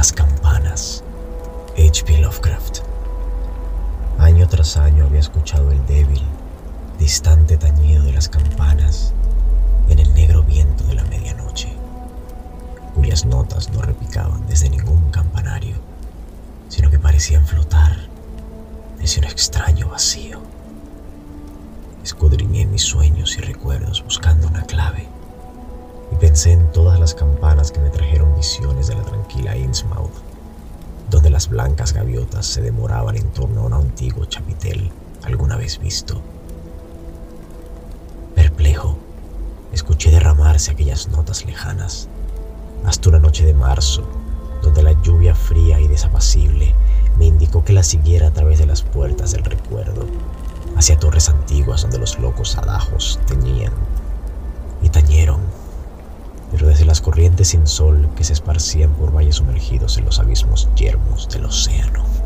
Las campanas. H.P. Lovecraft. Año tras año había escuchado el débil, distante tañido de las campanas en el negro viento de la medianoche, cuyas notas no repicaban desde ningún campanario, sino que parecían flotar desde un extraño vacío. Escudriñé mis sueños y recuerdos buscando una clave pensé en todas las campanas que me trajeron visiones de la tranquila Innsmouth, donde las blancas gaviotas se demoraban en torno a un antiguo chapitel alguna vez visto. Perplejo, escuché derramarse aquellas notas lejanas, hasta una noche de marzo, donde la lluvia fría y desapacible me indicó que la siguiera a través de las puertas del recuerdo, hacia torres antiguas donde los locos adajos teñían y tañeron pero desde las corrientes sin sol que se esparcían por valles sumergidos en los abismos yermos del océano.